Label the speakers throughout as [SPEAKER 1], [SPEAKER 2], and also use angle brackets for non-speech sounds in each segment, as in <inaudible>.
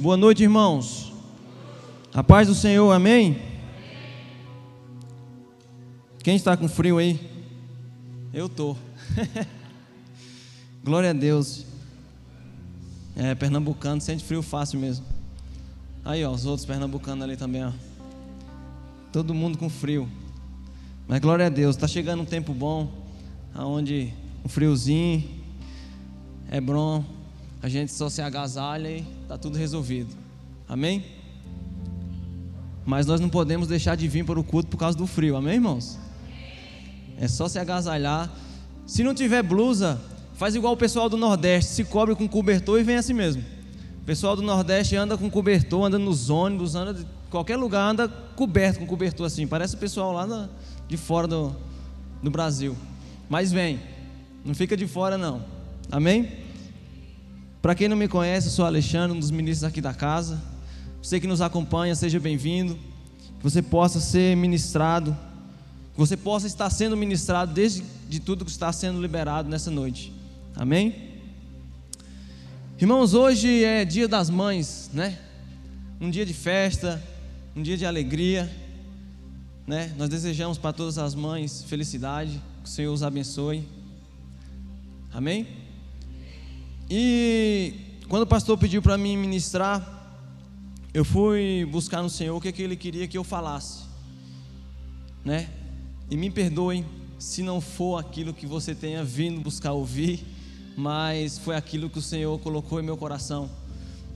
[SPEAKER 1] Boa noite, irmãos. A paz do Senhor, amém? Quem está com frio aí? Eu tô. <laughs> Glória a Deus. É, pernambucano sente frio fácil mesmo. Aí, ó, os outros pernambucanos ali também, ó. Todo mundo com frio. Mas glória a Deus, está chegando um tempo bom, aonde um friozinho é bom, a gente só se agasalha e está tudo resolvido. Amém? Mas nós não podemos deixar de vir para o culto por causa do frio, amém, irmãos? É só se agasalhar. Se não tiver blusa, faz igual o pessoal do Nordeste, se cobre com cobertor e vem assim mesmo. O pessoal do Nordeste anda com cobertor, anda nos ônibus, anda de qualquer lugar, anda coberto com cobertor assim. Parece o pessoal lá de fora do, do Brasil. Mas vem, não fica de fora não. Amém? Para quem não me conhece, eu sou Alexandre, um dos ministros aqui da casa. Você que nos acompanha, seja bem-vindo. Que você possa ser ministrado, que você possa estar sendo ministrado desde de tudo que está sendo liberado nessa noite. Amém? Irmãos, hoje é dia das mães, né? Um dia de festa, um dia de alegria né? Nós desejamos para todas as mães felicidade, que o Senhor os abençoe. Amém? E quando o pastor pediu para mim ministrar, eu fui buscar no Senhor o que, é que ele queria que eu falasse, né? E me perdoem se não for aquilo que você tenha vindo buscar ouvir, mas foi aquilo que o Senhor colocou em meu coração,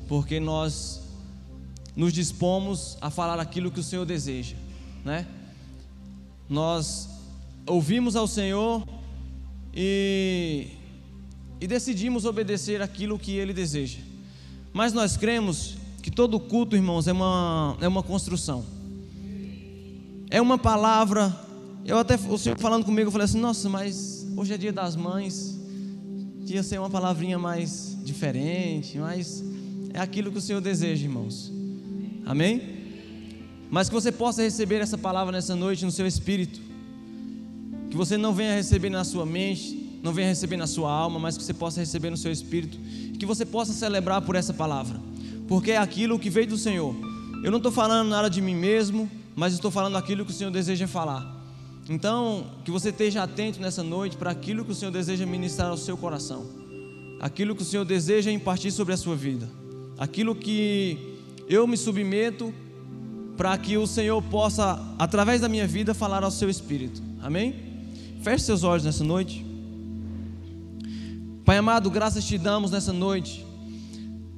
[SPEAKER 1] porque nós nos dispomos a falar aquilo que o Senhor deseja, né? nós ouvimos ao Senhor e, e decidimos obedecer aquilo que Ele deseja. Mas nós cremos que todo culto, irmãos, é uma, é uma construção. É uma palavra. Eu até, o Senhor falando comigo, eu falei assim: nossa, mas hoje é dia das mães. Ia ser uma palavrinha mais diferente, mas é aquilo que o Senhor deseja, irmãos. Amém? mas que você possa receber essa palavra nessa noite no seu espírito. Que você não venha receber na sua mente, não venha receber na sua alma, mas que você possa receber no seu espírito. Que você possa celebrar por essa palavra, porque é aquilo que veio do Senhor. Eu não estou falando nada de mim mesmo, mas estou falando aquilo que o Senhor deseja falar. Então, que você esteja atento nessa noite para aquilo que o Senhor deseja ministrar ao seu coração, aquilo que o Senhor deseja impartir sobre a sua vida, aquilo que eu me submeto para que o Senhor possa, através da minha vida, falar ao seu espírito. Amém? Feche seus olhos nessa noite. Pai amado, graças te damos nessa noite.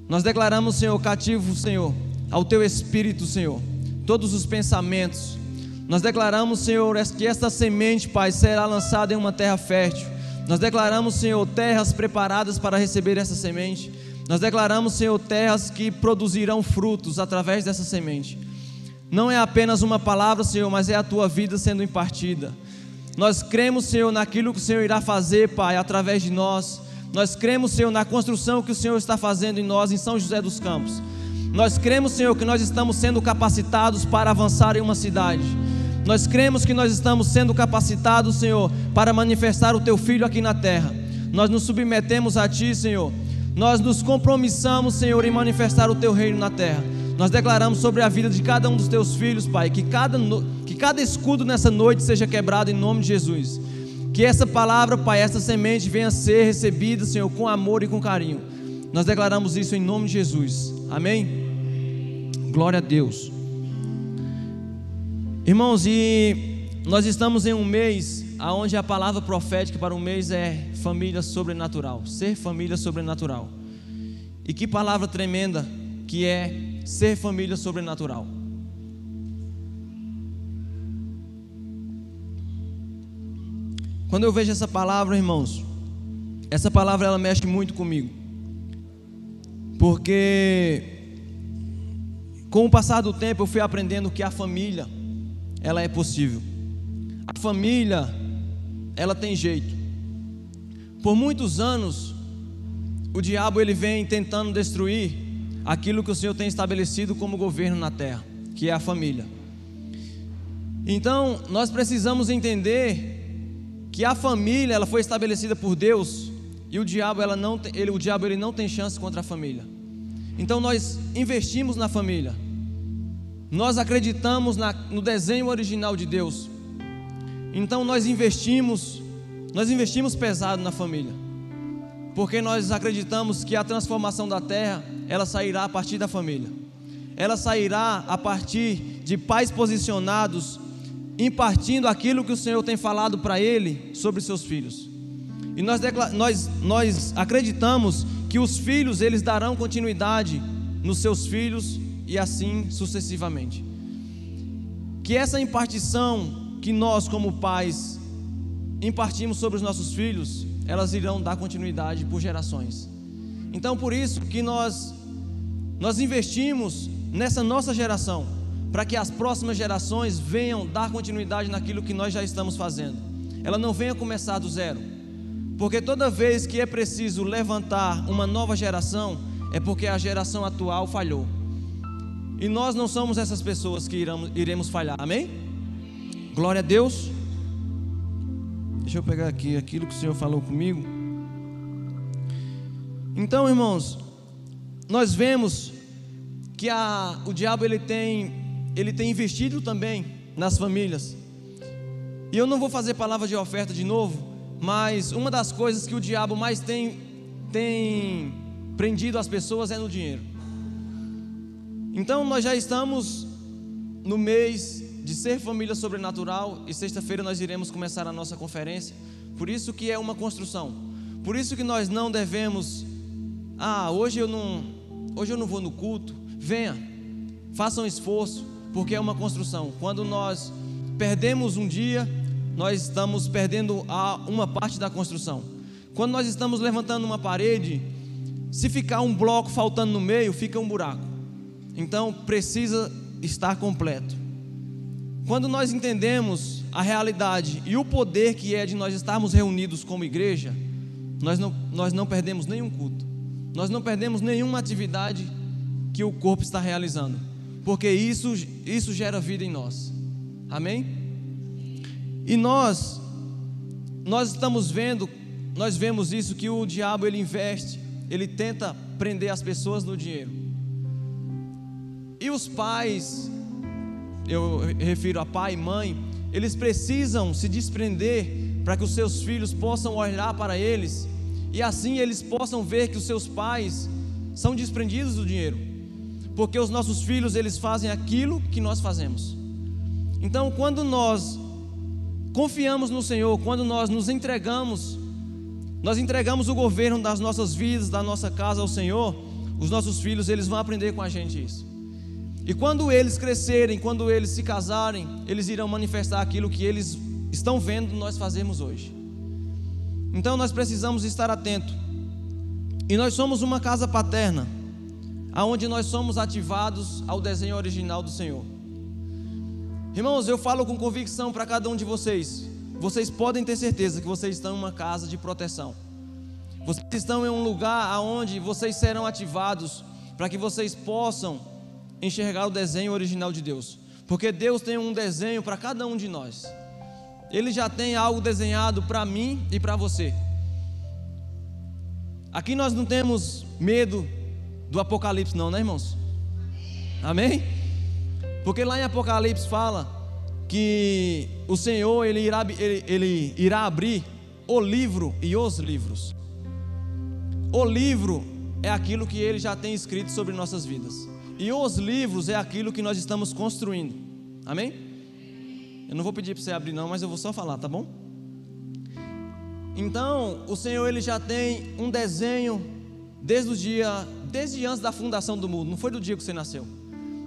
[SPEAKER 1] Nós declaramos, Senhor, cativo, Senhor, ao teu espírito, Senhor, todos os pensamentos. Nós declaramos, Senhor, que esta semente, Pai, será lançada em uma terra fértil. Nós declaramos, Senhor, terras preparadas para receber essa semente. Nós declaramos, Senhor, terras que produzirão frutos através dessa semente. Não é apenas uma palavra, Senhor, mas é a tua vida sendo impartida. Nós cremos, Senhor, naquilo que o Senhor irá fazer, Pai, através de nós. Nós cremos, Senhor, na construção que o Senhor está fazendo em nós, em São José dos Campos. Nós cremos, Senhor, que nós estamos sendo capacitados para avançar em uma cidade. Nós cremos que nós estamos sendo capacitados, Senhor, para manifestar o Teu Filho aqui na terra. Nós nos submetemos a Ti, Senhor. Nós nos compromissamos, Senhor, em manifestar o Teu reino na terra. Nós declaramos sobre a vida de cada um dos teus filhos, Pai, que cada, que cada escudo nessa noite seja quebrado em nome de Jesus. Que essa palavra, Pai, essa semente venha a ser recebida, Senhor, com amor e com carinho. Nós declaramos isso em nome de Jesus. Amém? Glória a Deus. Irmãos, e nós estamos em um mês onde a palavra profética para o mês é família sobrenatural, ser família sobrenatural. E que palavra tremenda que é ser família sobrenatural. Quando eu vejo essa palavra, irmãos, essa palavra ela mexe muito comigo. Porque com o passar do tempo eu fui aprendendo que a família ela é possível. A família ela tem jeito. Por muitos anos o diabo ele vem tentando destruir aquilo que o Senhor tem estabelecido como governo na terra, que é a família. Então, nós precisamos entender que a família, ela foi estabelecida por Deus, e o diabo, ela não, ele, o diabo ele não tem chance contra a família. Então nós investimos na família. Nós acreditamos na, no desenho original de Deus. Então nós investimos, nós investimos pesado na família. Porque nós acreditamos que a transformação da terra, ela sairá a partir da família. Ela sairá a partir de pais posicionados, impartindo aquilo que o Senhor tem falado para ele sobre seus filhos. E nós, nós, nós acreditamos que os filhos eles darão continuidade nos seus filhos e assim sucessivamente. Que essa impartição que nós como pais impartimos sobre os nossos filhos, elas irão dar continuidade por gerações. Então por isso que nós nós investimos nessa nossa geração, para que as próximas gerações venham dar continuidade naquilo que nós já estamos fazendo. Ela não venha começar do zero porque toda vez que é preciso levantar uma nova geração, é porque a geração atual falhou. E nós não somos essas pessoas que iremos, falhar, amém? Glória a Deus. Deixa eu pegar aqui aquilo que o Senhor falou comigo. Então, irmãos, nós vemos que a, o diabo ele tem, ele tem investido também nas famílias. E eu não vou fazer palavra de oferta de novo, mas uma das coisas que o diabo mais tem, tem prendido as pessoas é no dinheiro. Então nós já estamos no mês de ser família sobrenatural e sexta-feira nós iremos começar a nossa conferência. Por isso que é uma construção. Por isso que nós não devemos ah, hoje eu não hoje eu não vou no culto. Venha. Faça um esforço, porque é uma construção. Quando nós perdemos um dia, nós estamos perdendo uma parte da construção. Quando nós estamos levantando uma parede, se ficar um bloco faltando no meio, fica um buraco. Então precisa estar completo. Quando nós entendemos a realidade e o poder que é de nós estarmos reunidos como igreja, nós não, nós não perdemos nenhum culto, nós não perdemos nenhuma atividade que o corpo está realizando, porque isso, isso gera vida em nós. Amém? E nós nós estamos vendo, nós vemos isso que o diabo ele investe, ele tenta prender as pessoas no dinheiro. E os pais, eu refiro a pai e mãe, eles precisam se desprender para que os seus filhos possam olhar para eles e assim eles possam ver que os seus pais são desprendidos do dinheiro. Porque os nossos filhos eles fazem aquilo que nós fazemos. Então, quando nós confiamos no Senhor, quando nós nos entregamos, nós entregamos o governo das nossas vidas, da nossa casa ao Senhor, os nossos filhos, eles vão aprender com a gente isso. E quando eles crescerem, quando eles se casarem, eles irão manifestar aquilo que eles estão vendo nós fazemos hoje. Então nós precisamos estar atentos. E nós somos uma casa paterna, aonde nós somos ativados ao desenho original do Senhor. Irmãos, eu falo com convicção para cada um de vocês. Vocês podem ter certeza que vocês estão em uma casa de proteção. Vocês estão em um lugar aonde vocês serão ativados para que vocês possam enxergar o desenho original de Deus. Porque Deus tem um desenho para cada um de nós. Ele já tem algo desenhado para mim e para você. Aqui nós não temos medo do apocalipse, não, né, irmãos? Amém? Porque lá em Apocalipse fala que o Senhor ele irá, ele, ele irá abrir o livro e os livros. O livro é aquilo que ele já tem escrito sobre nossas vidas. E os livros é aquilo que nós estamos construindo. Amém? Eu não vou pedir para você abrir não, mas eu vou só falar, tá bom? Então, o Senhor ele já tem um desenho desde o dia, desde antes da fundação do mundo, não foi do dia que você nasceu.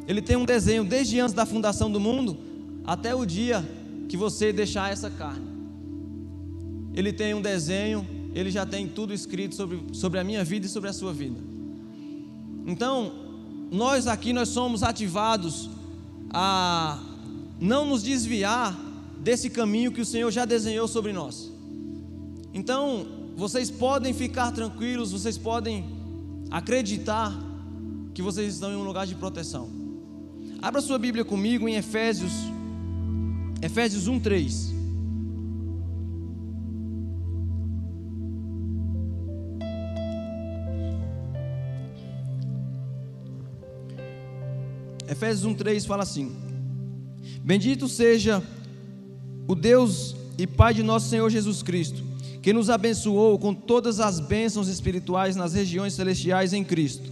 [SPEAKER 1] Ele tem um desenho desde antes da fundação do mundo até o dia que você deixar essa carne. Ele tem um desenho, ele já tem tudo escrito sobre, sobre a minha vida e sobre a sua vida. Então, nós aqui nós somos ativados a não nos desviar desse caminho que o Senhor já desenhou sobre nós. Então, vocês podem ficar tranquilos, vocês podem acreditar que vocês estão em um lugar de proteção. Abra sua Bíblia comigo em Efésios, Efésios 1, 3. Efésios 1:3 fala assim: Bendito seja o Deus e Pai de nosso Senhor Jesus Cristo, que nos abençoou com todas as bênçãos espirituais nas regiões celestiais em Cristo.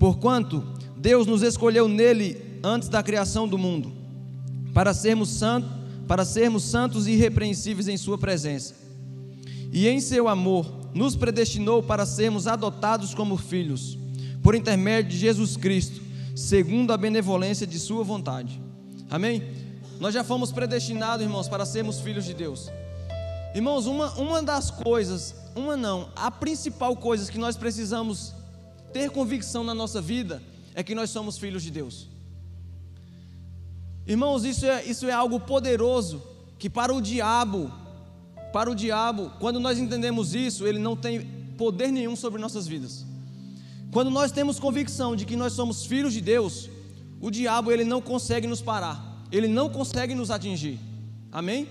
[SPEAKER 1] Porquanto Deus nos escolheu nele antes da criação do mundo, para sermos santos, para sermos santos e irrepreensíveis em sua presença. E em seu amor nos predestinou para sermos adotados como filhos, por intermédio de Jesus Cristo, segundo a benevolência de sua vontade. Amém? Nós já fomos predestinados, irmãos, para sermos filhos de Deus. Irmãos, uma, uma das coisas, uma não, a principal coisa que nós precisamos ter convicção na nossa vida é que nós somos filhos de Deus. Irmãos, isso é, isso é algo poderoso que para o diabo, para o diabo, quando nós entendemos isso, ele não tem poder nenhum sobre nossas vidas. Quando nós temos convicção de que nós somos filhos de Deus, o diabo ele não consegue nos parar, ele não consegue nos atingir. Amém?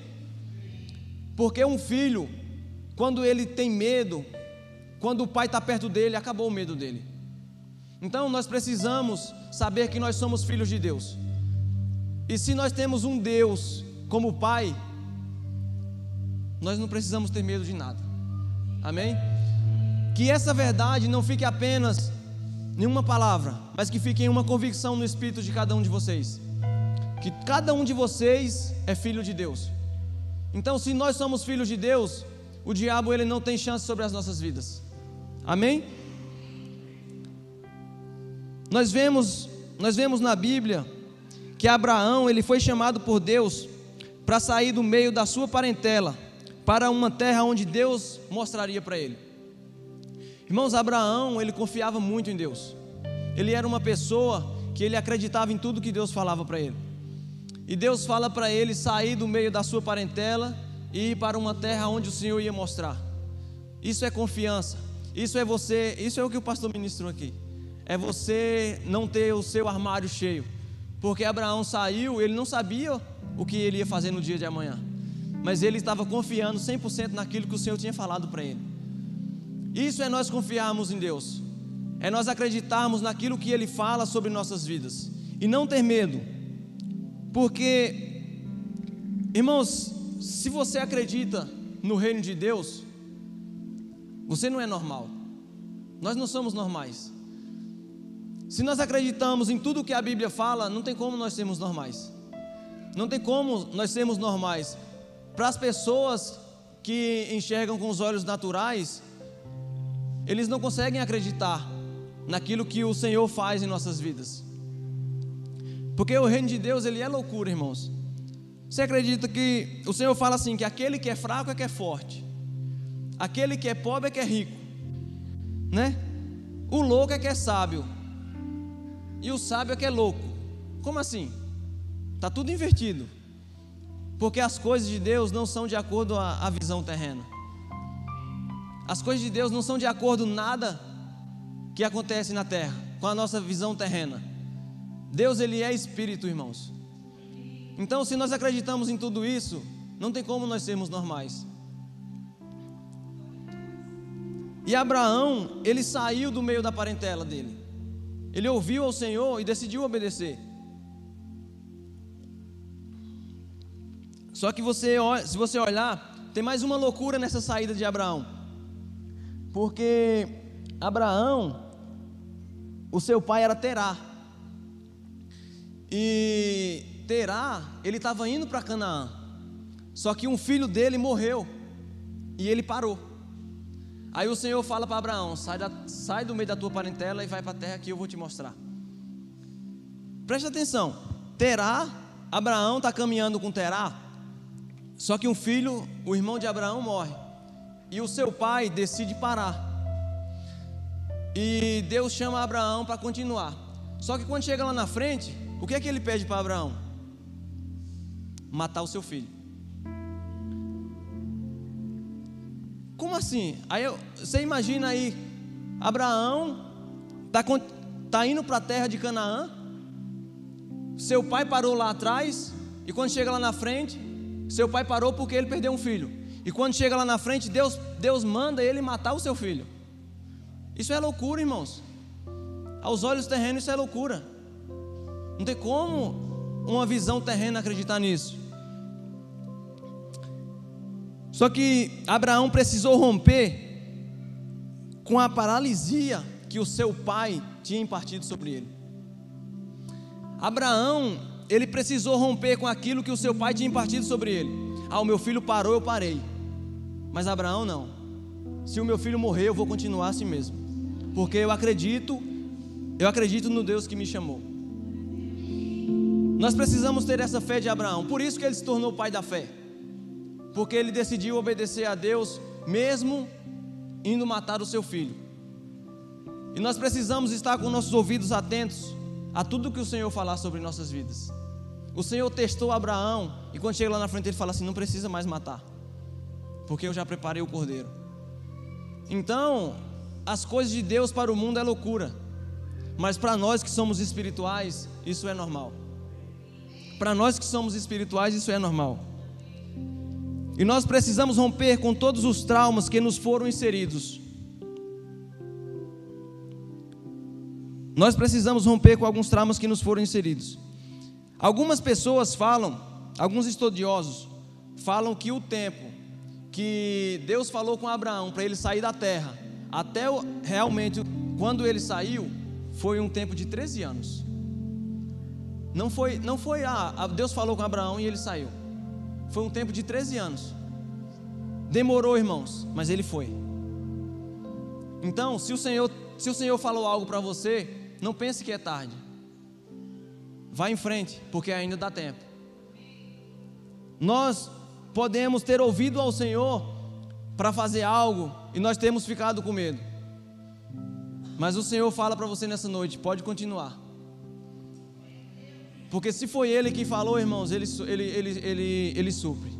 [SPEAKER 1] Porque um filho, quando ele tem medo, quando o pai está perto dele, acabou o medo dele. Então nós precisamos saber que nós somos filhos de Deus. E se nós temos um Deus como Pai, nós não precisamos ter medo de nada. Amém? Que essa verdade não fique apenas em uma palavra, mas que fique em uma convicção no espírito de cada um de vocês. Que cada um de vocês é filho de Deus. Então, se nós somos filhos de Deus, o diabo ele não tem chance sobre as nossas vidas. Amém? Nós vemos, nós vemos na Bíblia que Abraão, ele foi chamado por Deus para sair do meio da sua parentela para uma terra onde Deus mostraria para ele. Irmãos, Abraão, ele confiava muito em Deus. Ele era uma pessoa que ele acreditava em tudo que Deus falava para ele. E Deus fala para ele sair do meio da sua parentela e ir para uma terra onde o Senhor ia mostrar. Isso é confiança. Isso é você, isso é o que o pastor ministrou aqui é você não ter o seu armário cheio. Porque Abraão saiu, ele não sabia o que ele ia fazer no dia de amanhã. Mas ele estava confiando 100% naquilo que o Senhor tinha falado para ele. Isso é nós confiarmos em Deus. É nós acreditarmos naquilo que ele fala sobre nossas vidas e não ter medo. Porque irmãos, se você acredita no reino de Deus, você não é normal. Nós não somos normais. Se nós acreditamos em tudo que a Bíblia fala, não tem como nós sermos normais. Não tem como nós sermos normais. Para as pessoas que enxergam com os olhos naturais, eles não conseguem acreditar naquilo que o Senhor faz em nossas vidas. Porque o reino de Deus, ele é loucura, irmãos. Você acredita que o Senhor fala assim: que aquele que é fraco é que é forte, aquele que é pobre é que é rico, né? O louco é que é sábio, e o sábio é que é louco. Como assim? Está tudo invertido. Porque as coisas de Deus não são de acordo à, à visão terrena. As coisas de Deus não são de acordo nada que acontece na terra com a nossa visão terrena. Deus ele é espírito, irmãos. Então, se nós acreditamos em tudo isso, não tem como nós sermos normais. E Abraão, ele saiu do meio da parentela dele. Ele ouviu ao Senhor e decidiu obedecer. Só que você, se você olhar, tem mais uma loucura nessa saída de Abraão. Porque Abraão, o seu pai era Terá. E Terá, ele estava indo para Canaã. Só que um filho dele morreu. E ele parou. Aí o Senhor fala para Abraão: sai, da, sai do meio da tua parentela e vai para a terra que eu vou te mostrar. Preste atenção: Terá, Abraão está caminhando com Terá, só que um filho, o irmão de Abraão, morre. E o seu pai decide parar. E Deus chama Abraão para continuar. Só que quando chega lá na frente, o que é que ele pede para Abraão? Matar o seu filho. Como assim? Aí eu, você imagina aí, Abraão está tá indo para a terra de Canaã, seu pai parou lá atrás, e quando chega lá na frente, seu pai parou porque ele perdeu um filho. E quando chega lá na frente, Deus, Deus manda ele matar o seu filho. Isso é loucura, irmãos. Aos olhos terrenos, isso é loucura. Não tem como uma visão terrena acreditar nisso. Só que Abraão precisou romper com a paralisia que o seu pai tinha impartido sobre ele. Abraão, ele precisou romper com aquilo que o seu pai tinha impartido sobre ele. Ah, o meu filho parou, eu parei. Mas Abraão não. Se o meu filho morrer, eu vou continuar assim mesmo. Porque eu acredito, eu acredito no Deus que me chamou. Nós precisamos ter essa fé de Abraão. Por isso que ele se tornou pai da fé. Porque ele decidiu obedecer a Deus mesmo indo matar o seu filho. E nós precisamos estar com nossos ouvidos atentos a tudo que o Senhor falar sobre nossas vidas. O Senhor testou Abraão e quando chega lá na frente ele fala assim: não precisa mais matar, porque eu já preparei o cordeiro. Então, as coisas de Deus para o mundo é loucura, mas para nós que somos espirituais, isso é normal. Para nós que somos espirituais, isso é normal. E nós precisamos romper com todos os traumas que nos foram inseridos. Nós precisamos romper com alguns traumas que nos foram inseridos. Algumas pessoas falam, alguns estudiosos falam que o tempo que Deus falou com Abraão para ele sair da terra, até realmente quando ele saiu, foi um tempo de 13 anos. Não foi, não foi ah, Deus falou com Abraão e ele saiu. Foi um tempo de 13 anos. Demorou, irmãos, mas ele foi. Então, se o Senhor, se o Senhor falou algo para você, não pense que é tarde. Vá em frente, porque ainda dá tempo. Nós podemos ter ouvido ao Senhor para fazer algo e nós temos ficado com medo. Mas o Senhor fala para você nessa noite: pode continuar. Porque se foi Ele que falou, irmãos, Ele, ele, ele, ele, ele supre.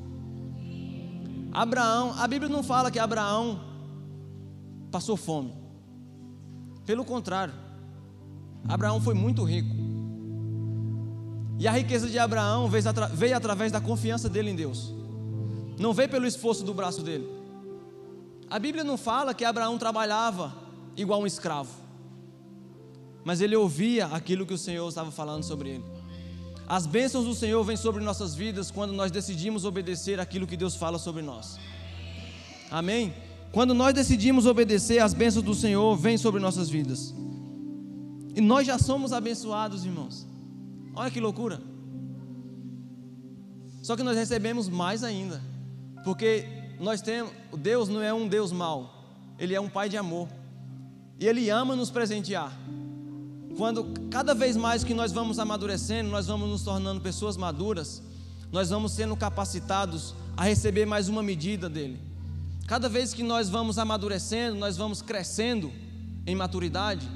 [SPEAKER 1] Abraão, a Bíblia não fala que Abraão passou fome. Pelo contrário, Abraão foi muito rico. E a riqueza de Abraão veio, atra veio através da confiança dele em Deus. Não veio pelo esforço do braço dele. A Bíblia não fala que Abraão trabalhava igual um escravo. Mas ele ouvia aquilo que o Senhor estava falando sobre ele. As bênçãos do Senhor vêm sobre nossas vidas quando nós decidimos obedecer aquilo que Deus fala sobre nós. Amém? Quando nós decidimos obedecer, as bênçãos do Senhor vêm sobre nossas vidas. E nós já somos abençoados, irmãos. Olha que loucura. Só que nós recebemos mais ainda. Porque nós temos, Deus não é um Deus mau. Ele é um pai de amor. E ele ama nos presentear. Quando cada vez mais que nós vamos amadurecendo, nós vamos nos tornando pessoas maduras, nós vamos sendo capacitados a receber mais uma medida dele. Cada vez que nós vamos amadurecendo, nós vamos crescendo em maturidade,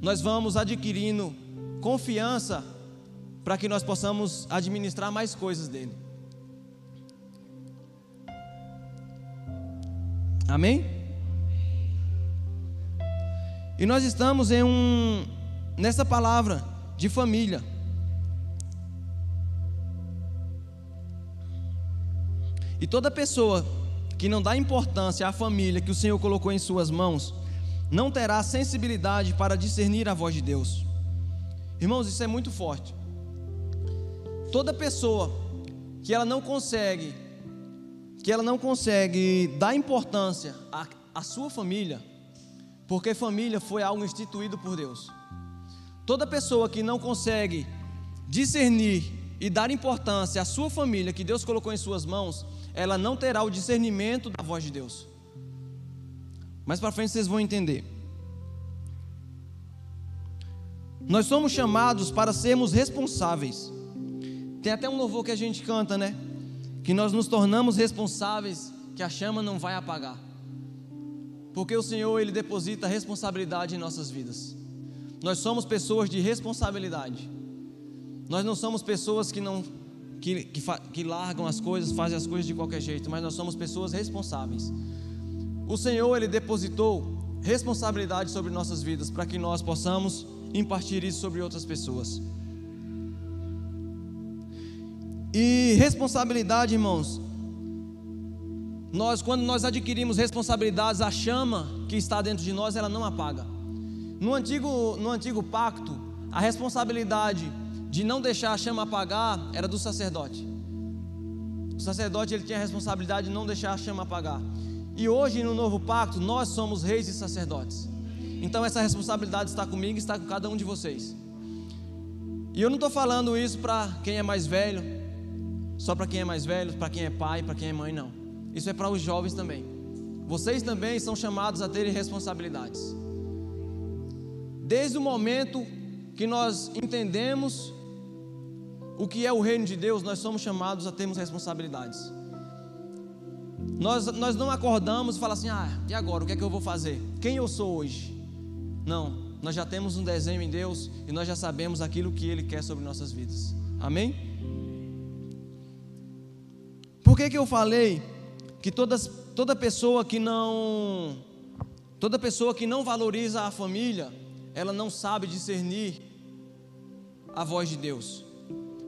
[SPEAKER 1] nós vamos adquirindo confiança para que nós possamos administrar mais coisas dele. Amém? E nós estamos em um nessa palavra de família. E toda pessoa que não dá importância à família que o Senhor colocou em suas mãos, não terá sensibilidade para discernir a voz de Deus. Irmãos, isso é muito forte. Toda pessoa que ela não consegue, que ela não consegue dar importância à, à sua família, porque família foi algo instituído por Deus. Toda pessoa que não consegue discernir e dar importância à sua família que Deus colocou em suas mãos, ela não terá o discernimento da voz de Deus. Mais para frente vocês vão entender. Nós somos chamados para sermos responsáveis. Tem até um louvor que a gente canta, né? Que nós nos tornamos responsáveis, que a chama não vai apagar. Porque o Senhor, Ele deposita responsabilidade em nossas vidas. Nós somos pessoas de responsabilidade. Nós não somos pessoas que não que, que, que, largam as coisas, fazem as coisas de qualquer jeito, mas nós somos pessoas responsáveis. O Senhor ele depositou responsabilidade sobre nossas vidas para que nós possamos impartir isso sobre outras pessoas. E responsabilidade, irmãos, nós quando nós adquirimos responsabilidades, a chama que está dentro de nós, ela não apaga. No antigo, no antigo pacto, a responsabilidade de não deixar a chama apagar era do sacerdote. O sacerdote ele tinha a responsabilidade de não deixar a chama apagar. E hoje no novo pacto nós somos reis e sacerdotes. Então essa responsabilidade está comigo está com cada um de vocês. E eu não estou falando isso para quem é mais velho, só para quem é mais velho, para quem é pai, para quem é mãe, não. Isso é para os jovens também. Vocês também são chamados a terem responsabilidades. Desde o momento que nós entendemos o que é o reino de Deus, nós somos chamados a termos responsabilidades. Nós, nós não acordamos e falamos assim: ah, e agora? O que é que eu vou fazer? Quem eu sou hoje? Não, nós já temos um desenho em Deus e nós já sabemos aquilo que Ele quer sobre nossas vidas. Amém? Por que, que eu falei que todas, toda pessoa que não toda pessoa que não valoriza a família, ela não sabe discernir a voz de Deus.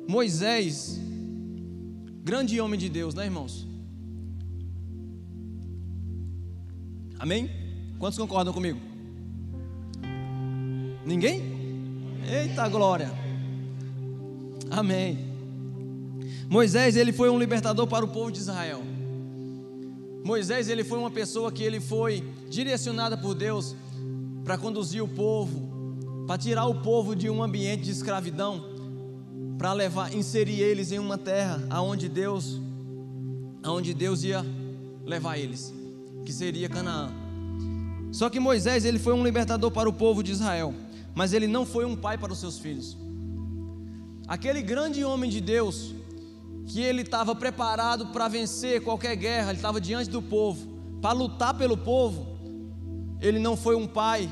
[SPEAKER 1] Moisés, grande homem de Deus, né, irmãos? Amém? Quantos concordam comigo? Ninguém? Eita glória! Amém. Moisés, ele foi um libertador para o povo de Israel. Moisés, ele foi uma pessoa que ele foi direcionada por Deus para conduzir o povo, para tirar o povo de um ambiente de escravidão para levar, inserir eles em uma terra aonde Deus, aonde Deus ia levar eles, que seria Canaã. Só que Moisés, ele foi um libertador para o povo de Israel, mas ele não foi um pai para os seus filhos. Aquele grande homem de Deus, que ele estava preparado para vencer qualquer guerra, ele estava diante do povo, para lutar pelo povo, ele não foi um pai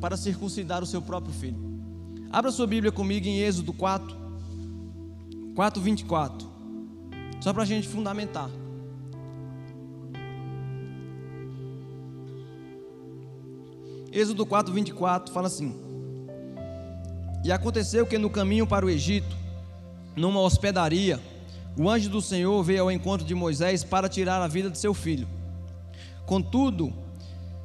[SPEAKER 1] para circuncidar o seu próprio filho. Abra sua Bíblia comigo em Êxodo 4. 4,24. Só para a gente fundamentar. Êxodo 4, 24 fala assim: E aconteceu que no caminho para o Egito, numa hospedaria, o anjo do Senhor veio ao encontro de Moisés para tirar a vida de seu filho. Contudo,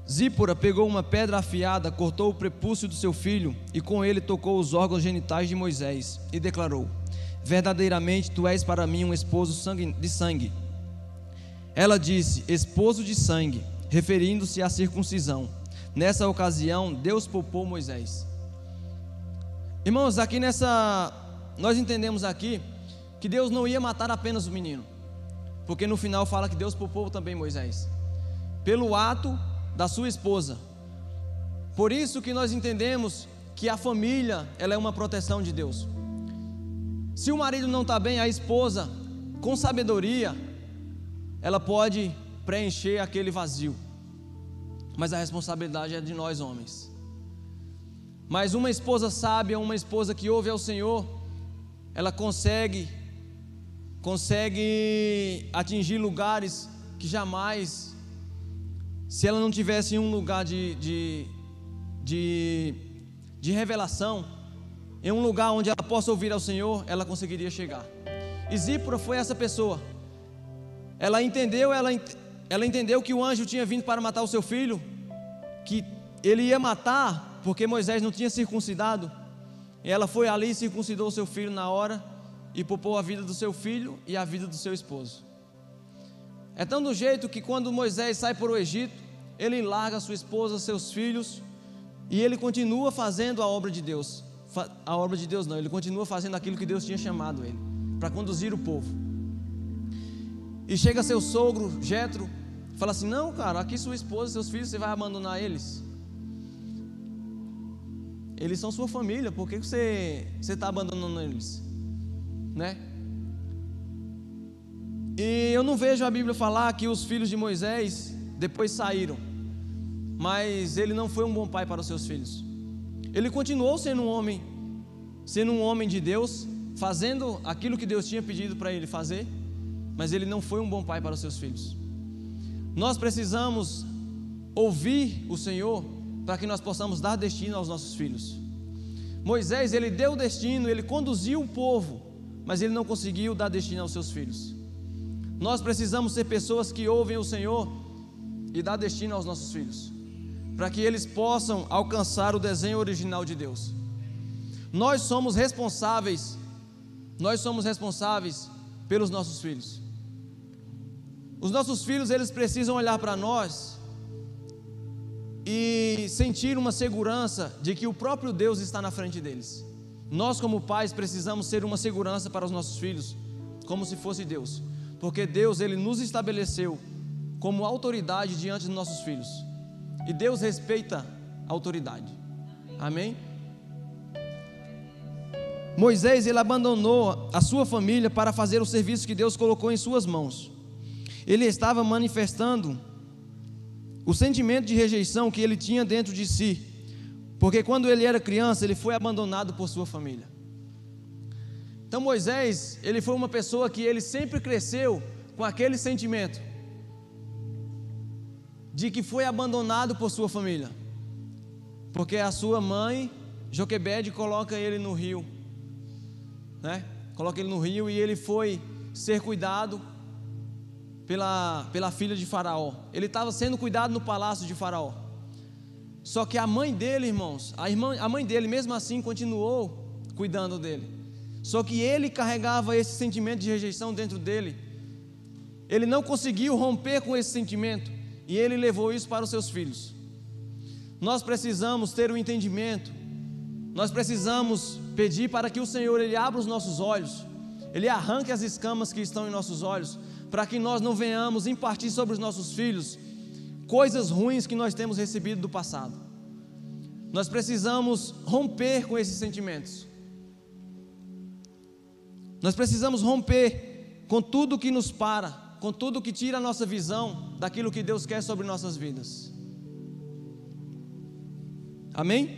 [SPEAKER 1] Zípora pegou uma pedra afiada, cortou o prepúcio do seu filho e com ele tocou os órgãos genitais de Moisés e declarou: Verdadeiramente tu és para mim um esposo de sangue. Ela disse: Esposo de sangue, referindo-se à circuncisão. Nessa ocasião, Deus poupou Moisés. Irmãos, aqui nessa. Nós entendemos aqui que Deus não ia matar apenas o menino, porque no final fala que Deus poupou também Moisés, pelo ato da sua esposa. Por isso que nós entendemos que a família ela é uma proteção de Deus. Se o marido não está bem, a esposa, com sabedoria, ela pode preencher aquele vazio. Mas a responsabilidade é de nós homens. Mas uma esposa sábia, uma esposa que ouve ao Senhor, ela consegue consegue atingir lugares que jamais, se ela não tivesse um lugar de, de, de, de revelação, em um lugar onde ela possa ouvir ao Senhor, ela conseguiria chegar. E Zípora foi essa pessoa. Ela entendeu, ela, ela entendeu que o anjo tinha vindo para matar o seu filho, que ele ia matar porque Moisés não tinha circuncidado. E ela foi ali e circuncidou o seu filho na hora e poupou a vida do seu filho e a vida do seu esposo. É tão do jeito que quando Moisés sai para o Egito, ele larga sua esposa, seus filhos, e ele continua fazendo a obra de Deus a obra de Deus, não, ele continua fazendo aquilo que Deus tinha chamado ele, para conduzir o povo. E chega seu sogro, Jetro, fala assim: Não, cara, aqui sua esposa, seus filhos, você vai abandonar eles. Eles são sua família, por que você está abandonando eles? Né? E eu não vejo a Bíblia falar que os filhos de Moisés depois saíram, mas ele não foi um bom pai para os seus filhos. Ele continuou sendo um homem, sendo um homem de Deus, fazendo aquilo que Deus tinha pedido para ele fazer, mas ele não foi um bom pai para os seus filhos. Nós precisamos ouvir o Senhor para que nós possamos dar destino aos nossos filhos. Moisés, ele deu destino, ele conduziu o povo, mas ele não conseguiu dar destino aos seus filhos. Nós precisamos ser pessoas que ouvem o Senhor e dar destino aos nossos filhos para que eles possam alcançar o desenho original de Deus. nós somos responsáveis, nós somos responsáveis pelos nossos filhos. Os nossos filhos, eles precisam olhar para nós e sentir uma segurança de que o próprio Deus está na frente deles. Nós, como pais, precisamos ser uma segurança para os nossos filhos, como se fosse Deus, porque Deus ele nos estabeleceu como autoridade diante dos nossos filhos, e Deus respeita a autoridade. Amém? Moisés ele abandonou a sua família para fazer o serviço que Deus colocou em suas mãos. Ele estava manifestando o sentimento de rejeição que ele tinha dentro de si, porque quando ele era criança, ele foi abandonado por sua família. Então Moisés, ele foi uma pessoa que ele sempre cresceu com aquele sentimento de que foi abandonado por sua família. Porque a sua mãe, Joquebede, coloca ele no rio, né? Coloca ele no rio e ele foi ser cuidado pela, pela filha de Faraó. Ele estava sendo cuidado no palácio de Faraó. Só que a mãe dele, irmãos, a, irmã, a mãe dele, mesmo assim, continuou cuidando dele. Só que ele carregava esse sentimento de rejeição dentro dele. Ele não conseguiu romper com esse sentimento e ele levou isso para os seus filhos. Nós precisamos ter o um entendimento. Nós precisamos pedir para que o Senhor ele abra os nossos olhos. Ele arranque as escamas que estão em nossos olhos para que nós não venhamos impartir sobre os nossos filhos coisas ruins que nós temos recebido do passado. Nós precisamos romper com esses sentimentos. Nós precisamos romper com tudo que nos para, com tudo que tira a nossa visão daquilo que Deus quer sobre nossas vidas. Amém?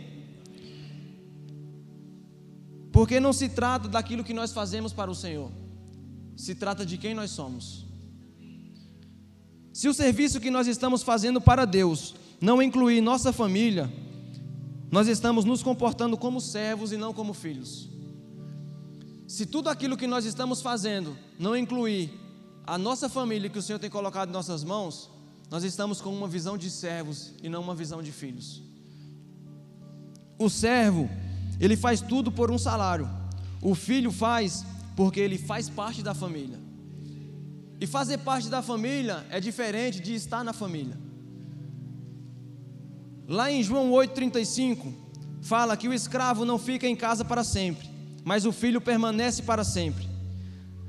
[SPEAKER 1] Porque não se trata daquilo que nós fazemos para o Senhor, se trata de quem nós somos. Se o serviço que nós estamos fazendo para Deus não incluir nossa família, nós estamos nos comportando como servos e não como filhos. Se tudo aquilo que nós estamos fazendo não incluir a nossa família que o Senhor tem colocado em nossas mãos, nós estamos com uma visão de servos e não uma visão de filhos. O servo, ele faz tudo por um salário. O filho faz porque ele faz parte da família. E fazer parte da família é diferente de estar na família. Lá em João 8,35, fala que o escravo não fica em casa para sempre, mas o filho permanece para sempre.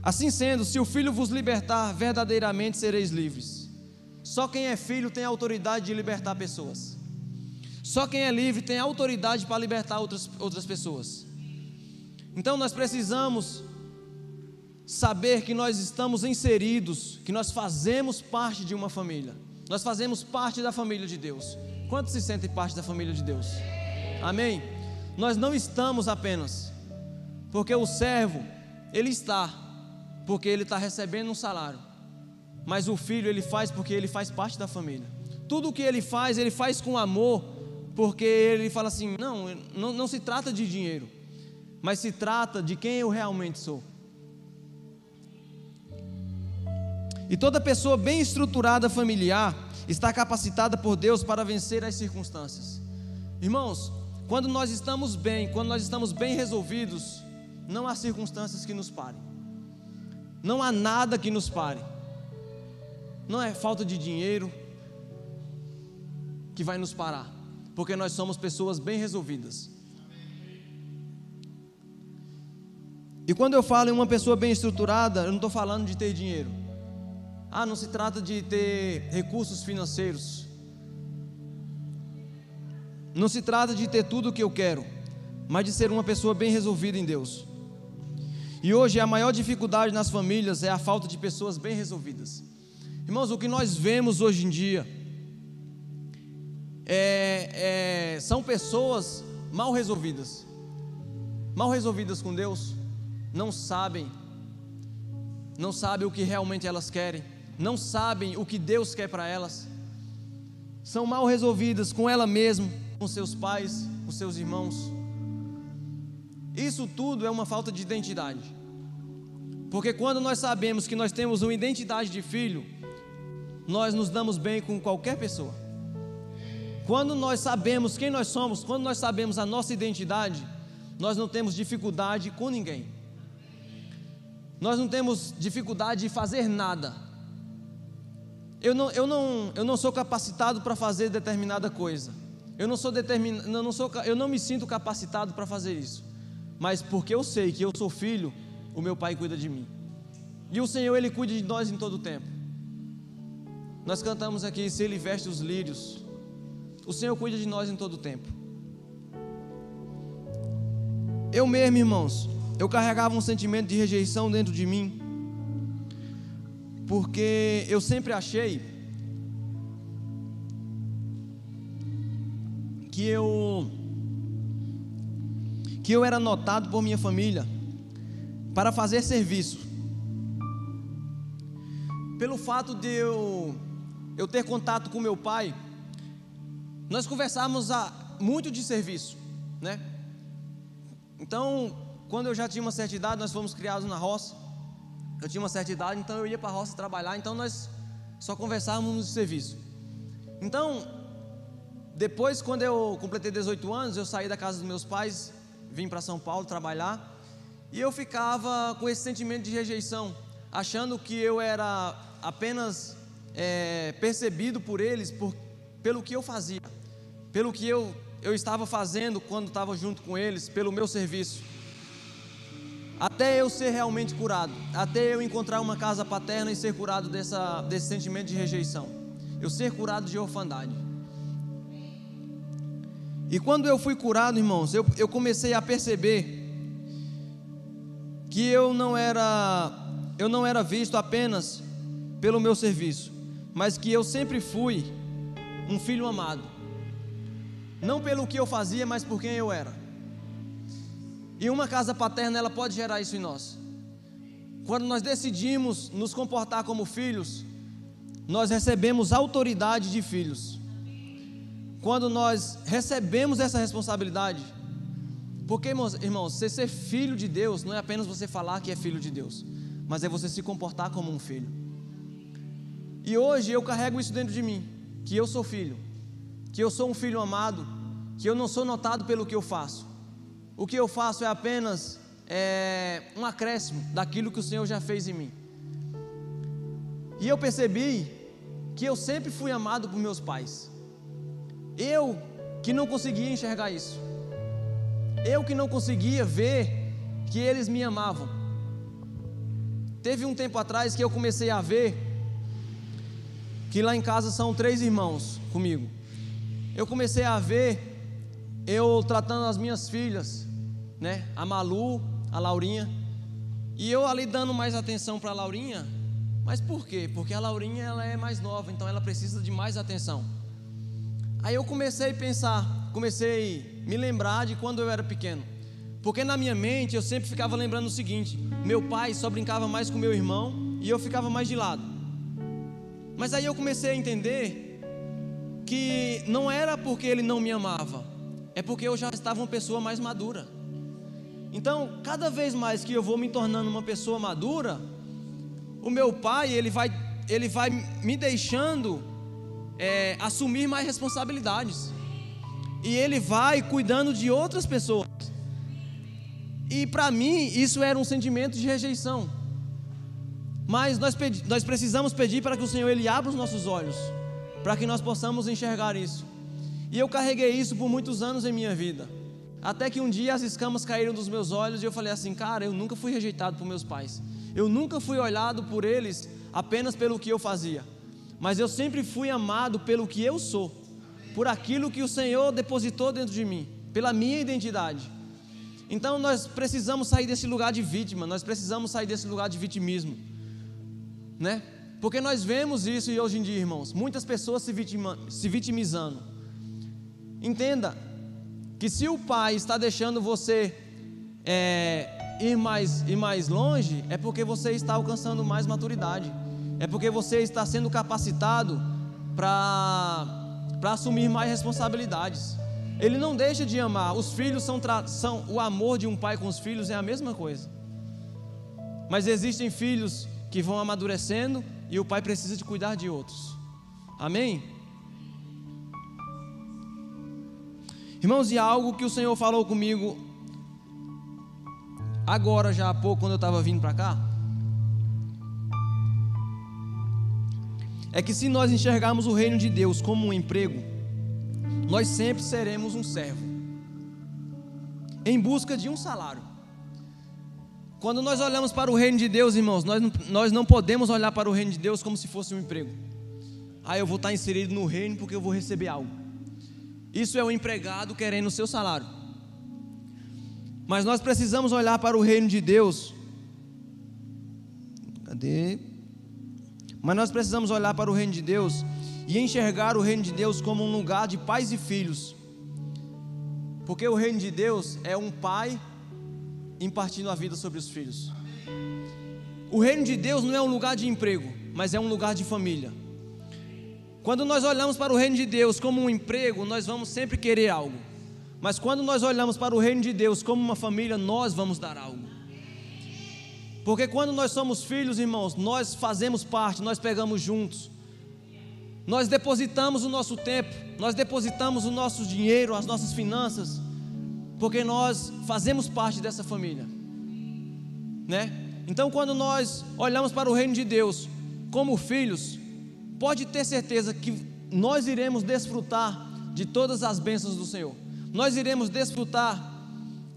[SPEAKER 1] Assim sendo, se o filho vos libertar, verdadeiramente sereis livres. Só quem é filho tem autoridade de libertar pessoas. Só quem é livre tem autoridade para libertar outras, outras pessoas. Então nós precisamos saber que nós estamos inseridos, que nós fazemos parte de uma família. Nós fazemos parte da família de Deus. Quantos se sentem parte da família de Deus? Amém? Nós não estamos apenas, porque o servo, ele está, porque ele está recebendo um salário, mas o filho, ele faz porque ele faz parte da família. Tudo o que ele faz, ele faz com amor, porque ele fala assim: não, não, não se trata de dinheiro, mas se trata de quem eu realmente sou. E toda pessoa bem estruturada familiar está capacitada por Deus para vencer as circunstâncias. Irmãos, quando nós estamos bem, quando nós estamos bem resolvidos, não há circunstâncias que nos parem. Não há nada que nos pare. Não é falta de dinheiro que vai nos parar, porque nós somos pessoas bem resolvidas. E quando eu falo em uma pessoa bem estruturada, eu não estou falando de ter dinheiro. Ah, não se trata de ter recursos financeiros. Não se trata de ter tudo o que eu quero, mas de ser uma pessoa bem resolvida em Deus. E hoje a maior dificuldade nas famílias é a falta de pessoas bem resolvidas. Irmãos, o que nós vemos hoje em dia é, é, são pessoas mal resolvidas, mal resolvidas com Deus, não sabem, não sabem o que realmente elas querem não sabem o que Deus quer para elas, são mal resolvidas com ela mesma, com seus pais, com seus irmãos. Isso tudo é uma falta de identidade. Porque quando nós sabemos que nós temos uma identidade de filho, nós nos damos bem com qualquer pessoa. Quando nós sabemos quem nós somos, quando nós sabemos a nossa identidade, nós não temos dificuldade com ninguém. Nós não temos dificuldade de fazer nada. Eu não, eu não, eu não sou capacitado para fazer determinada coisa. Eu não sou determin, eu não sou, eu não me sinto capacitado para fazer isso. Mas porque eu sei que eu sou filho, o meu pai cuida de mim. E o Senhor ele cuida de nós em todo o tempo. Nós cantamos aqui, se ele veste os lírios, o Senhor cuida de nós em todo o tempo. Eu mesmo, irmãos, eu carregava um sentimento de rejeição dentro de mim, porque eu sempre achei que eu que eu era notado por minha família para fazer serviço. Pelo fato de eu eu ter contato com meu pai, nós conversávamos muito de serviço, né? Então, quando eu já tinha uma certa idade, nós fomos criados na roça. Eu tinha uma certa idade, então eu ia para a roça trabalhar, então nós só conversávamos de serviço. Então, depois, quando eu completei 18 anos, eu saí da casa dos meus pais, vim para São Paulo trabalhar, e eu ficava com esse sentimento de rejeição, achando que eu era apenas é, percebido por eles por, pelo que eu fazia, pelo que eu eu estava fazendo quando estava junto com eles, pelo meu serviço. Até eu ser realmente curado, até eu encontrar uma casa paterna e ser curado dessa, desse sentimento de rejeição, eu ser curado de orfandade. E quando eu fui curado, irmãos, eu, eu comecei a perceber que eu não era eu não era visto apenas pelo meu serviço, mas que eu sempre fui um filho amado não pelo que eu fazia, mas por quem eu era. E uma casa paterna, ela pode gerar isso em nós. Quando nós decidimos nos comportar como filhos, nós recebemos autoridade de filhos. Quando nós recebemos essa responsabilidade, porque, irmãos, você ser filho de Deus não é apenas você falar que é filho de Deus, mas é você se comportar como um filho. E hoje eu carrego isso dentro de mim, que eu sou filho que eu sou um filho amado, que eu não sou notado pelo que eu faço. O que eu faço é apenas é, um acréscimo daquilo que o Senhor já fez em mim. E eu percebi que eu sempre fui amado por meus pais. Eu que não conseguia enxergar isso. Eu que não conseguia ver que eles me amavam. Teve um tempo atrás que eu comecei a ver que lá em casa são três irmãos comigo eu comecei a ver eu tratando as minhas filhas, né? A Malu, a Laurinha, e eu ali dando mais atenção para a Laurinha. Mas por quê? Porque a Laurinha ela é mais nova, então ela precisa de mais atenção. Aí eu comecei a pensar, comecei a me lembrar de quando eu era pequeno. Porque na minha mente eu sempre ficava lembrando o seguinte: meu pai só brincava mais com meu irmão e eu ficava mais de lado. Mas aí eu comecei a entender que não era porque ele não me amava, é porque eu já estava uma pessoa mais madura. Então, cada vez mais que eu vou me tornando uma pessoa madura, o meu pai ele vai, ele vai me deixando é, assumir mais responsabilidades e ele vai cuidando de outras pessoas. E para mim isso era um sentimento de rejeição. Mas nós, pedi, nós precisamos pedir para que o Senhor ele abra os nossos olhos para que nós possamos enxergar isso. E eu carreguei isso por muitos anos em minha vida. Até que um dia as escamas caíram dos meus olhos e eu falei assim: cara, eu nunca fui rejeitado por meus pais. Eu nunca fui olhado por eles apenas pelo que eu fazia. Mas eu sempre fui amado pelo que eu sou, por aquilo que o Senhor depositou dentro de mim, pela minha identidade. Então nós precisamos sair desse lugar de vítima, nós precisamos sair desse lugar de vitimismo, né? Porque nós vemos isso e hoje em dia, irmãos, muitas pessoas se, vitima, se vitimizando. Entenda que se o pai está deixando você é, ir, mais, ir mais longe, é porque você está alcançando mais maturidade, é porque você está sendo capacitado para assumir mais responsabilidades. Ele não deixa de amar. Os filhos são, são o amor de um pai com os filhos é a mesma coisa. Mas existem filhos que vão amadurecendo e o pai precisa de cuidar de outros. Amém? Irmãos, e algo que o Senhor falou comigo agora já há pouco quando eu estava vindo para cá, é que se nós enxergarmos o reino de Deus como um emprego, nós sempre seremos um servo, em busca de um salário. Quando nós olhamos para o reino de Deus, irmãos, nós, nós não podemos olhar para o reino de Deus como se fosse um emprego. Ah, eu vou estar inserido no reino porque eu vou receber algo. Isso é o empregado querendo o seu salário. Mas nós precisamos olhar para o reino de Deus. Cadê? Mas nós precisamos olhar para o reino de Deus e enxergar o reino de Deus como um lugar de pais e filhos. Porque o reino de Deus é um pai impartindo a vida sobre os filhos. O reino de Deus não é um lugar de emprego, mas é um lugar de família. Quando nós olhamos para o reino de Deus como um emprego, nós vamos sempre querer algo. Mas quando nós olhamos para o reino de Deus como uma família, nós vamos dar algo. Porque quando nós somos filhos, irmãos, nós fazemos parte, nós pegamos juntos. Nós depositamos o nosso tempo, nós depositamos o nosso dinheiro, as nossas finanças, porque nós fazemos parte dessa família. Né? Então, quando nós olhamos para o reino de Deus como filhos, pode ter certeza que nós iremos desfrutar de todas as bênçãos do Senhor. Nós iremos desfrutar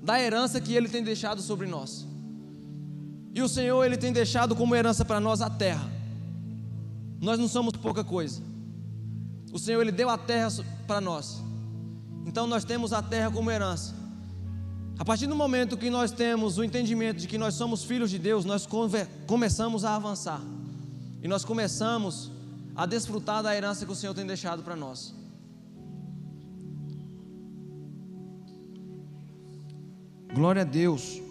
[SPEAKER 1] da herança que ele tem deixado sobre nós. E o Senhor, Ele tem deixado como herança para nós a terra. Nós não somos pouca coisa. O Senhor, Ele deu a terra para nós. Então nós temos a terra como herança. A partir do momento que nós temos o entendimento de que nós somos filhos de Deus, nós começamos a avançar. E nós começamos a desfrutar da herança que o Senhor tem deixado para nós. Glória a Deus.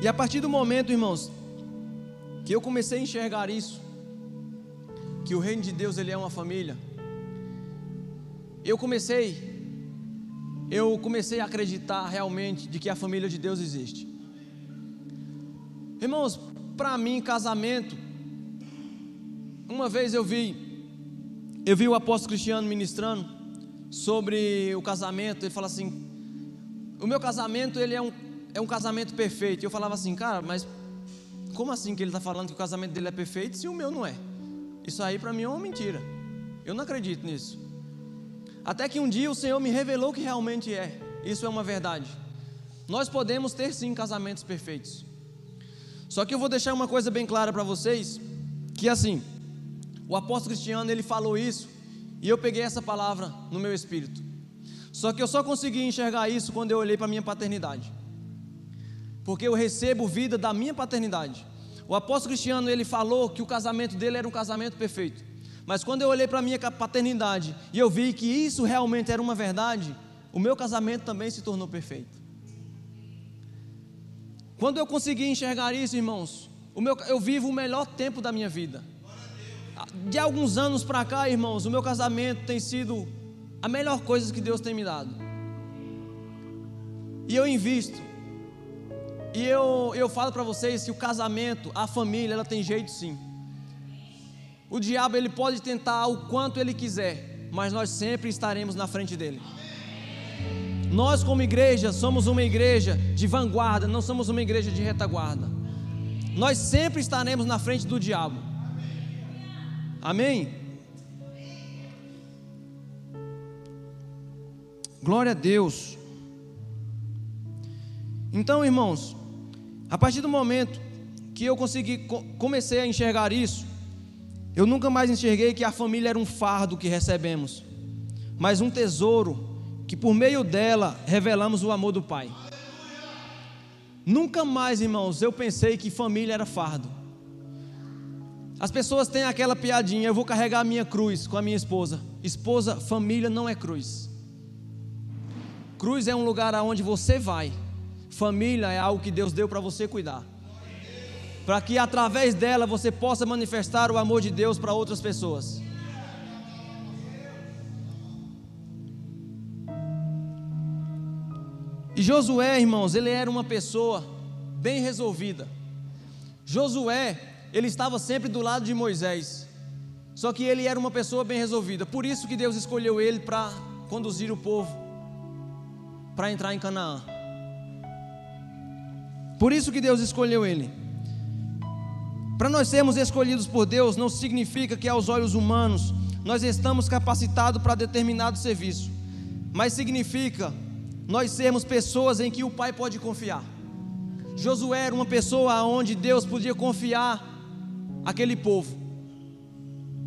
[SPEAKER 1] E a partir do momento, irmãos, que eu comecei a enxergar isso, que o reino de Deus ele é uma família, eu comecei eu comecei a acreditar realmente de que a família de Deus existe. Irmãos, para mim casamento uma vez eu vi eu vi o apóstolo Cristiano ministrando sobre o casamento, ele fala assim: "O meu casamento ele é um é um casamento perfeito. E eu falava assim, cara, mas como assim que ele está falando que o casamento dele é perfeito se o meu não é? Isso aí para mim é uma mentira. Eu não acredito nisso. Até que um dia o Senhor me revelou que realmente é. Isso é uma verdade. Nós podemos ter sim casamentos perfeitos. Só que eu vou deixar uma coisa bem clara para vocês, que assim, o apóstolo Cristiano ele falou isso e eu peguei essa palavra no meu espírito. Só que eu só consegui enxergar isso quando eu olhei para minha paternidade porque eu recebo vida da minha paternidade. O apóstolo Cristiano, ele falou que o casamento dele era um casamento perfeito. Mas quando eu olhei para a minha paternidade e eu vi que isso realmente era uma verdade, o meu casamento também se tornou perfeito. Quando eu consegui enxergar isso, irmãos, meu, eu vivo o melhor tempo da minha vida. De alguns anos para cá, irmãos, o meu casamento tem sido a melhor coisa que Deus tem me dado. E eu invisto e eu, eu falo para vocês que o casamento, a família, ela tem jeito sim. O diabo ele pode tentar o quanto ele quiser, mas nós sempre estaremos na frente dele. Nós, como igreja, somos uma igreja de vanguarda, não somos uma igreja de retaguarda. Nós sempre estaremos na frente do diabo. Amém? Glória a Deus. Então, irmãos, a partir do momento que eu consegui comecei a enxergar isso, eu nunca mais enxerguei que a família era um fardo que recebemos, mas um tesouro que por meio dela revelamos o amor do Pai. Nunca mais, irmãos, eu pensei que família era fardo. As pessoas têm aquela piadinha: eu vou carregar a minha cruz com a minha esposa. Esposa, família não é cruz. Cruz é um lugar aonde você vai Família é algo que Deus deu para você cuidar. Para que através dela você possa manifestar o amor de Deus para outras pessoas. E Josué, irmãos, ele era uma pessoa bem resolvida. Josué, ele estava sempre do lado de Moisés. Só que ele era uma pessoa bem resolvida. Por isso que Deus escolheu ele para conduzir o povo para entrar em Canaã. Por isso que Deus escolheu ele. Para nós sermos escolhidos por Deus, não significa que aos olhos humanos nós estamos capacitados para determinado serviço, mas significa nós sermos pessoas em que o Pai pode confiar. Josué era uma pessoa onde Deus podia confiar aquele povo.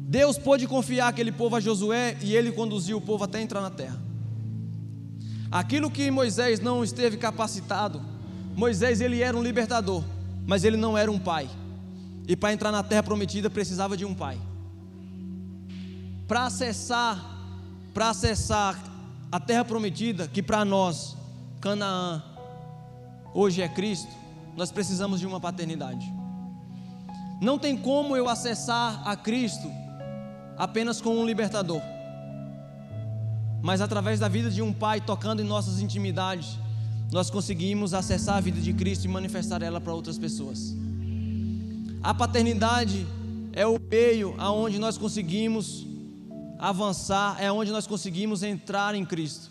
[SPEAKER 1] Deus pôde confiar aquele povo a Josué e ele conduziu o povo até entrar na terra. Aquilo que Moisés não esteve capacitado, Moisés ele era um libertador, mas ele não era um pai. E para entrar na terra prometida precisava de um pai. Para acessar, para acessar a terra prometida, que para nós, Canaã, hoje é Cristo, nós precisamos de uma paternidade. Não tem como eu acessar a Cristo apenas com um libertador, mas através da vida de um pai tocando em nossas intimidades, nós conseguimos acessar a vida de Cristo e manifestar ela para outras pessoas. A paternidade é o meio aonde nós conseguimos avançar, é onde nós conseguimos entrar em Cristo,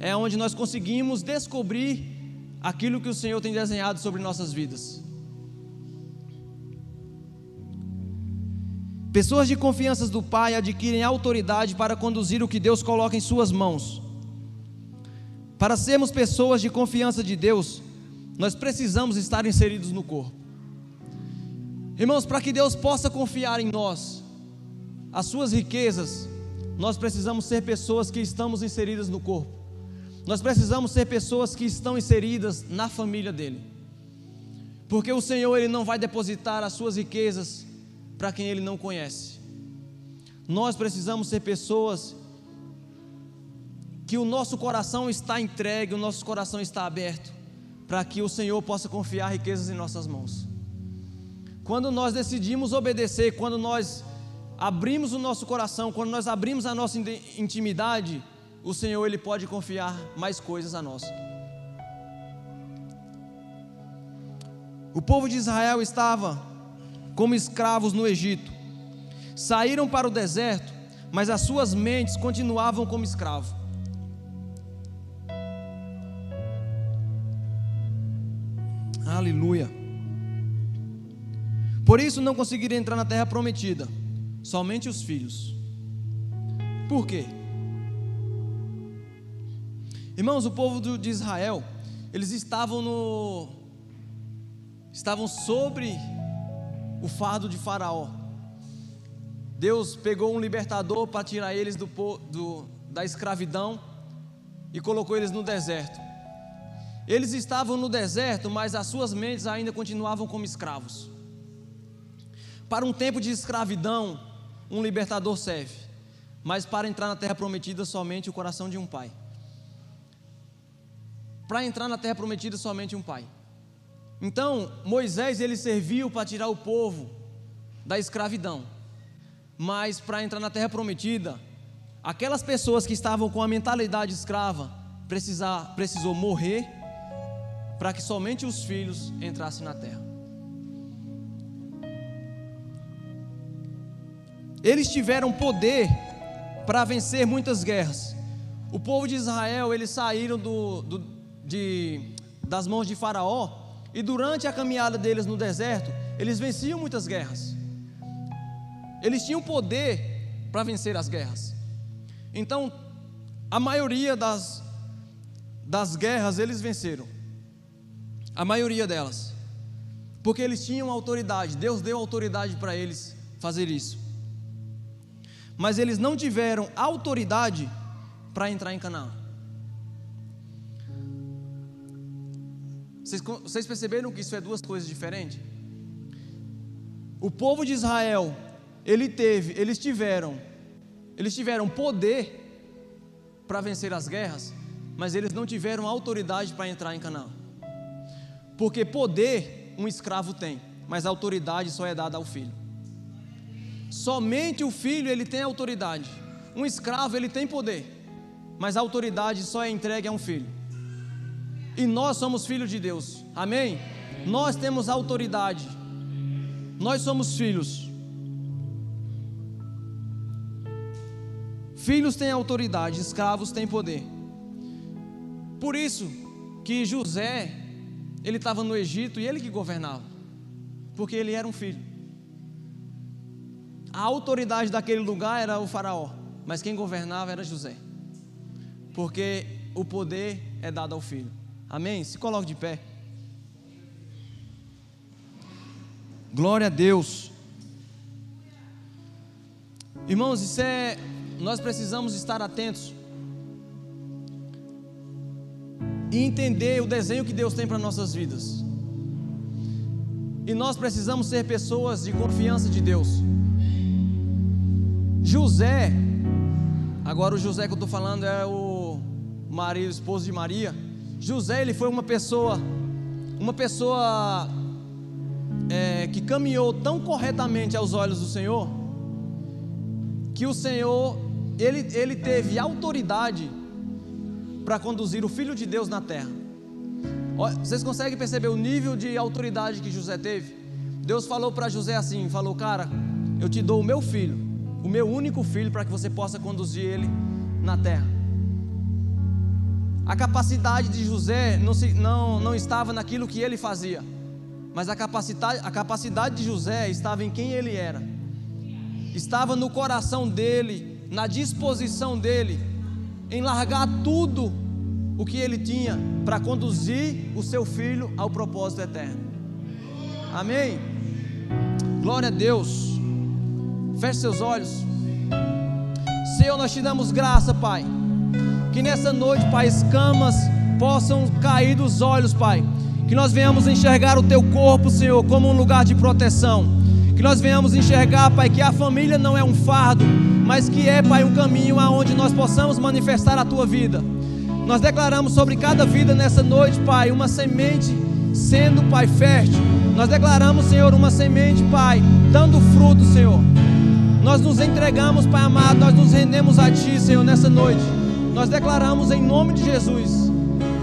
[SPEAKER 1] é onde nós conseguimos descobrir aquilo que o Senhor tem desenhado sobre nossas vidas. Pessoas de confiança do Pai adquirem autoridade para conduzir o que Deus coloca em suas mãos. Para sermos pessoas de confiança de Deus, nós precisamos estar inseridos no corpo. Irmãos, para que Deus possa confiar em nós as suas riquezas, nós precisamos ser pessoas que estamos inseridas no corpo. Nós precisamos ser pessoas que estão inseridas na família dele. Porque o Senhor ele não vai depositar as suas riquezas para quem ele não conhece. Nós precisamos ser pessoas que o nosso coração está entregue, o nosso coração está aberto, para que o Senhor possa confiar riquezas em nossas mãos. Quando nós decidimos obedecer, quando nós abrimos o nosso coração, quando nós abrimos a nossa intimidade, o Senhor ele pode confiar mais coisas a nós. O povo de Israel estava como escravos no Egito. Saíram para o deserto, mas as suas mentes continuavam como escravos. Aleluia. Por isso não conseguiram entrar na terra prometida, somente os filhos. Por quê? Irmãos, o povo de Israel, eles estavam no estavam sobre o fardo de Faraó. Deus pegou um libertador para tirar eles do, do, da escravidão e colocou eles no deserto. Eles estavam no deserto, mas as suas mentes ainda continuavam como escravos. Para um tempo de escravidão, um libertador serve, mas para entrar na terra prometida, somente o coração de um pai para entrar na terra prometida somente um pai. Então, Moisés ele serviu para tirar o povo da escravidão. Mas para entrar na terra prometida, aquelas pessoas que estavam com a mentalidade escrava, precisar, precisou morrer para que somente os filhos entrassem na terra. Eles tiveram poder para vencer muitas guerras. O povo de Israel, eles saíram do, do de, das mãos de Faraó, e durante a caminhada deles no deserto, eles venciam muitas guerras. Eles tinham poder para vencer as guerras. Então, a maioria das, das guerras eles venceram. A maioria delas. Porque eles tinham autoridade, Deus deu autoridade para eles fazer isso. Mas eles não tiveram autoridade para entrar em Canaã. Vocês, vocês perceberam que isso é duas coisas diferentes? O povo de Israel, ele teve, eles tiveram, eles tiveram poder para vencer as guerras, mas eles não tiveram autoridade para entrar em Canaã. Porque poder um escravo tem, mas autoridade só é dada ao filho. Somente o filho ele tem autoridade. Um escravo ele tem poder, mas a autoridade só é entregue a um filho. E nós somos filhos de Deus. Amém? Nós temos autoridade. Nós somos filhos. Filhos têm autoridade, escravos têm poder. Por isso que José, ele estava no Egito e ele que governava, porque ele era um filho. A autoridade daquele lugar era o faraó, mas quem governava era José. Porque o poder é dado ao filho. Amém? Se coloque de pé. Glória a Deus. Irmãos, isso é nós precisamos estar atentos e entender o desenho que Deus tem para nossas vidas. E nós precisamos ser pessoas de confiança de Deus. José, agora o José que eu estou falando é o marido, esposo de Maria. José, ele foi uma pessoa, uma pessoa é, que caminhou tão corretamente aos olhos do Senhor, que o Senhor, ele, ele teve autoridade para conduzir o Filho de Deus na terra. Vocês conseguem perceber o nível de autoridade que José teve? Deus falou para José assim: falou, cara, eu te dou o meu filho, o meu único filho, para que você possa conduzir ele na terra. A capacidade de José não, se, não, não estava naquilo que ele fazia, mas a capacidade, a capacidade de José estava em quem ele era, estava no coração dele, na disposição dele, em largar tudo o que ele tinha para conduzir o seu filho ao propósito eterno. Amém? Glória a Deus. Feche seus olhos. Senhor, nós te damos graça, Pai. Que nessa noite, Pai, escamas possam cair dos olhos, Pai. Que nós venhamos enxergar o teu corpo, Senhor, como um lugar de proteção. Que nós venhamos enxergar, Pai, que a família não é um fardo, mas que é, Pai, um caminho aonde nós possamos manifestar a tua vida. Nós declaramos sobre cada vida nessa noite, Pai, uma semente sendo, Pai, fértil. Nós declaramos, Senhor, uma semente, Pai, dando fruto, Senhor. Nós nos entregamos, Pai amado, nós nos rendemos a Ti, Senhor, nessa noite. Nós declaramos em nome de Jesus.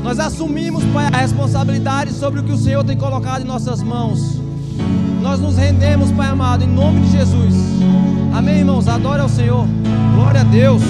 [SPEAKER 1] Nós assumimos, Pai, a responsabilidade sobre o que o Senhor tem colocado em nossas mãos. Nós nos rendemos, Pai amado, em nome de Jesus. Amém, irmãos? Adore ao Senhor. Glória a Deus.